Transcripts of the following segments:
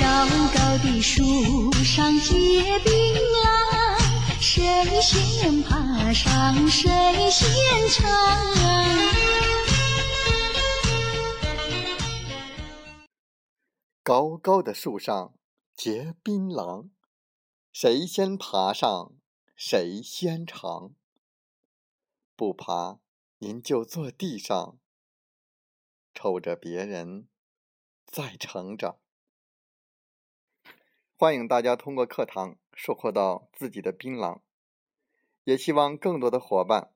高高的树上结槟榔，谁先爬上谁先尝。高高的树上结槟榔，谁先爬上？谁先尝？不爬，您就坐地上，瞅着别人在成长。欢迎大家通过课堂收获到自己的槟榔，也希望更多的伙伴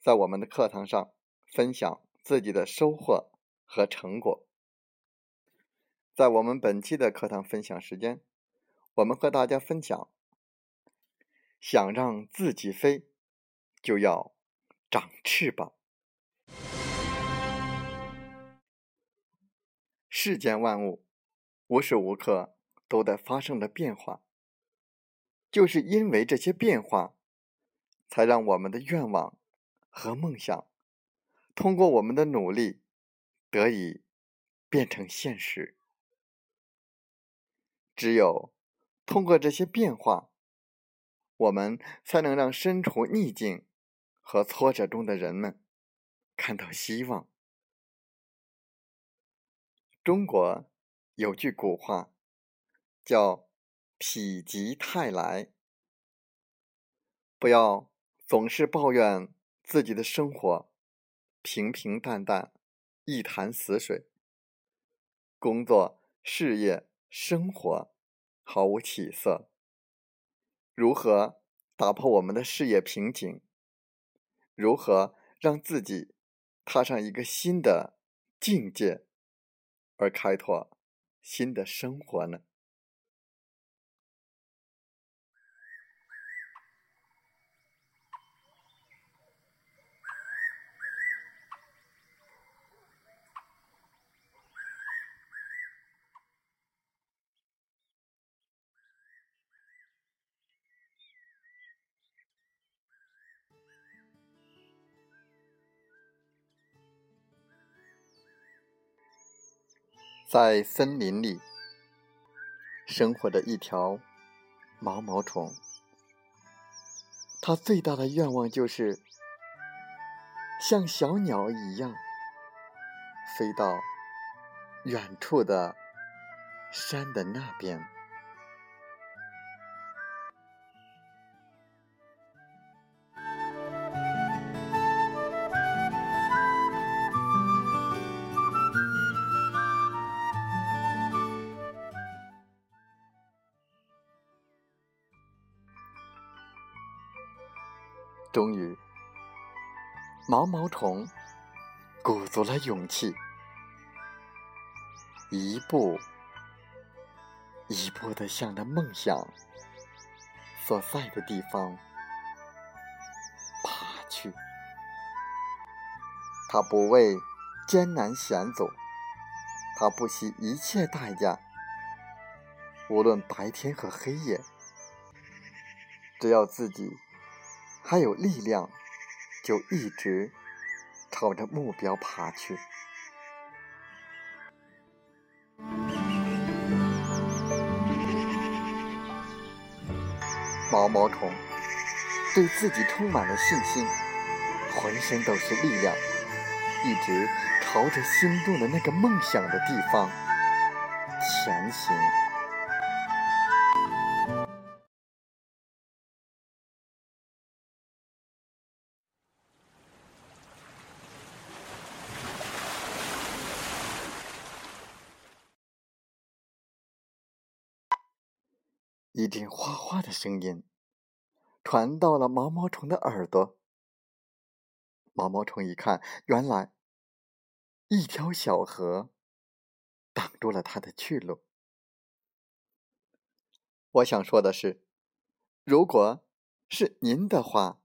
在我们的课堂上分享自己的收获和成果。在我们本期的课堂分享时间，我们和大家分享。想让自己飞，就要长翅膀。世间万物无时无刻都在发生着变化，就是因为这些变化，才让我们的愿望和梦想通过我们的努力得以变成现实。只有通过这些变化。我们才能让身处逆境和挫折中的人们看到希望。中国有句古话叫“否极泰来”，不要总是抱怨自己的生活平平淡淡、一潭死水，工作、事业、生活毫无起色。如何打破我们的事业瓶颈？如何让自己踏上一个新的境界，而开拓新的生活呢？在森林里生活着一条毛毛虫，它最大的愿望就是像小鸟一样飞到远处的山的那边。终于，毛毛虫鼓足了勇气，一步一步的向着梦想所在的地方爬去。他不畏艰难险阻，他不惜一切代价，无论白天和黑夜，只要自己。还有力量，就一直朝着目标爬去。毛毛虫对自己充满了信心，浑身都是力量，一直朝着心中的那个梦想的地方前行。一阵哗哗的声音传到了毛毛虫的耳朵。毛毛虫一看，原来一条小河挡住了它的去路。我想说的是，如果是您的话，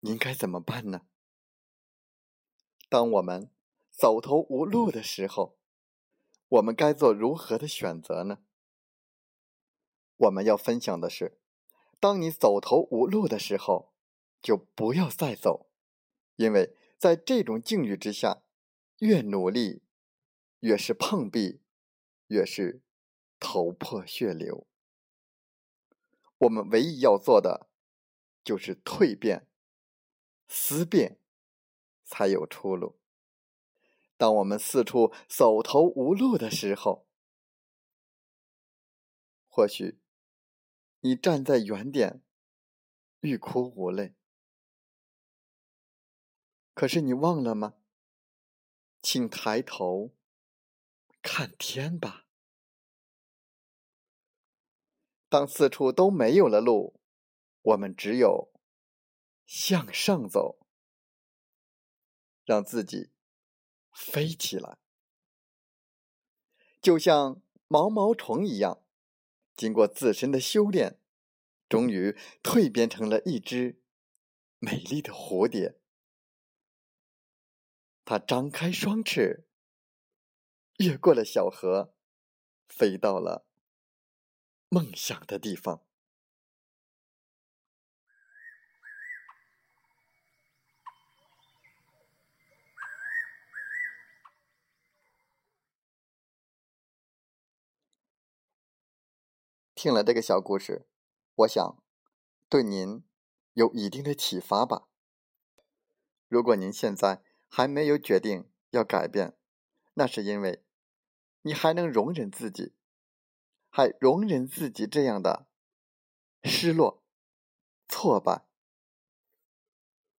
您该怎么办呢？当我们走投无路的时候，我们该做如何的选择呢？我们要分享的是，当你走投无路的时候，就不要再走，因为在这种境遇之下，越努力，越是碰壁，越是头破血流。我们唯一要做的，就是蜕变、思变，才有出路。当我们四处走投无路的时候，或许你站在原点，欲哭无泪。可是你忘了吗？请抬头看天吧。当四处都没有了路，我们只有向上走，让自己飞起来，就像毛毛虫一样，经过自身的修炼，终于蜕变成了一只美丽的蝴蝶。它张开双翅，越过了小河，飞到了。梦想的地方。听了这个小故事，我想对您有一定的启发吧。如果您现在还没有决定要改变，那是因为你还能容忍自己。还容忍自己这样的失落、挫败，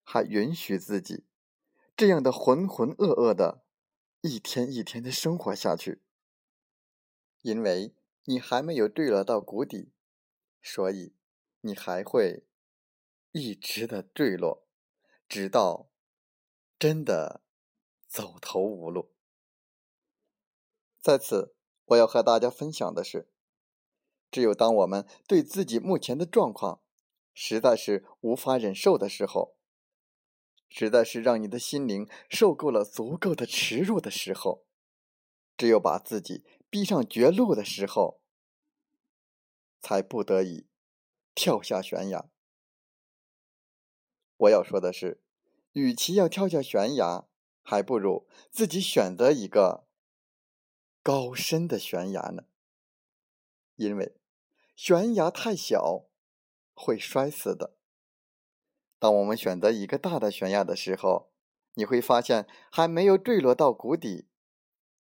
还允许自己这样的浑浑噩噩的一天一天的生活下去，因为你还没有坠落到谷底，所以你还会一直的坠落，直到真的走投无路。在此，我要和大家分享的是。只有当我们对自己目前的状况实在是无法忍受的时候，实在是让你的心灵受够了足够的耻辱的时候，只有把自己逼上绝路的时候，才不得已跳下悬崖。我要说的是，与其要跳下悬崖，还不如自己选择一个高深的悬崖呢，因为。悬崖太小，会摔死的。当我们选择一个大的悬崖的时候，你会发现还没有坠落到谷底，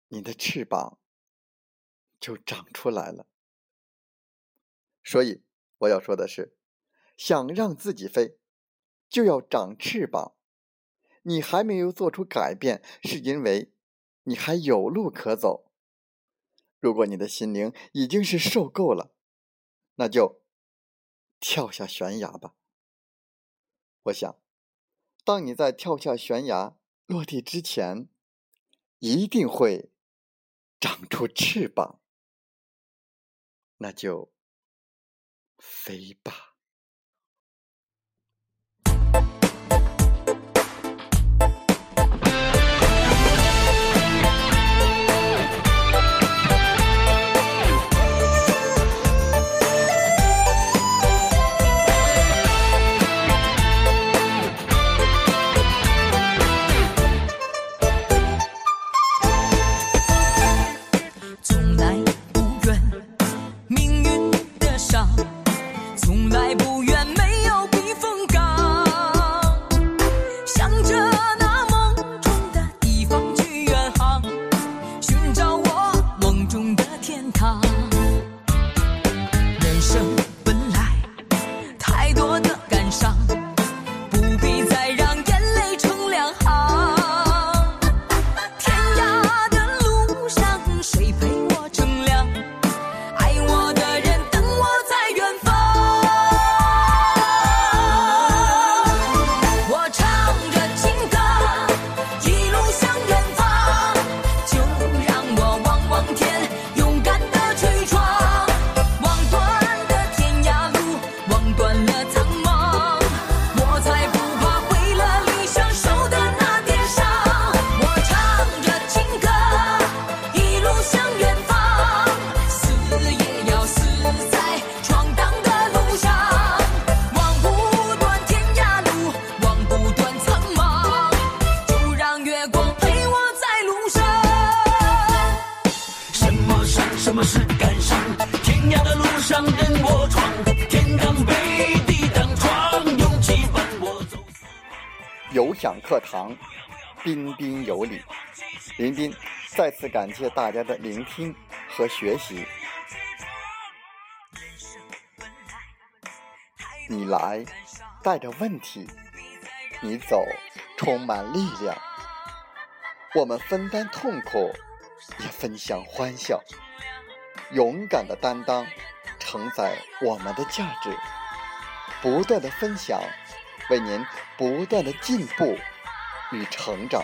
你的翅膀就长出来了。所以我要说的是，想让自己飞，就要长翅膀。你还没有做出改变，是因为你还有路可走。如果你的心灵已经是受够了。那就跳下悬崖吧。我想，当你在跳下悬崖落地之前，一定会长出翅膀。那就飞吧。有享课堂，彬彬有礼。林斌再次感谢大家的聆听和学习。你来带着问题，你走充满力量。我们分担痛苦，也分享欢笑。勇敢的担当，承载我们的价值。不断的分享，为您不断的进步与成长。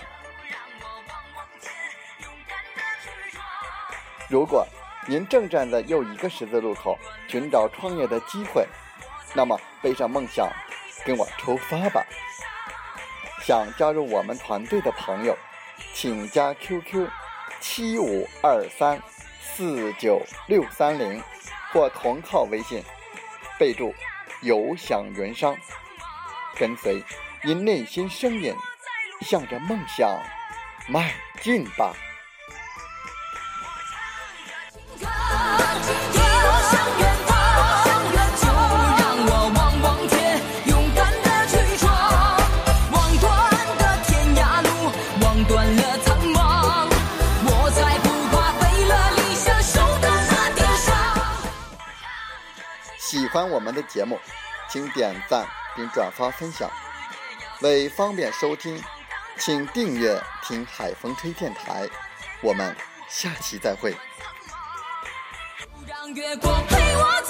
如果您正站在又一个十字路口，寻找创业的机会，那么背上梦想，跟我出发吧！想加入我们团队的朋友，请加 QQ 七五二三。四九六三零或同号微信，备注“有享云商”，跟随您内心声音，向着梦想迈进吧。喜欢我们的节目，请点赞并转发分享。为方便收听，请订阅“听海风吹电台”。我们下期再会。让月光陪我